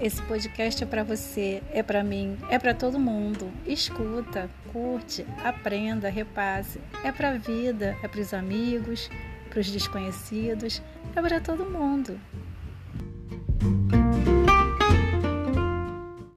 Esse podcast é para você, é para mim, é para todo mundo. Escuta, curte, aprenda, repasse. É para a vida, é para os amigos, para os desconhecidos, é para todo mundo.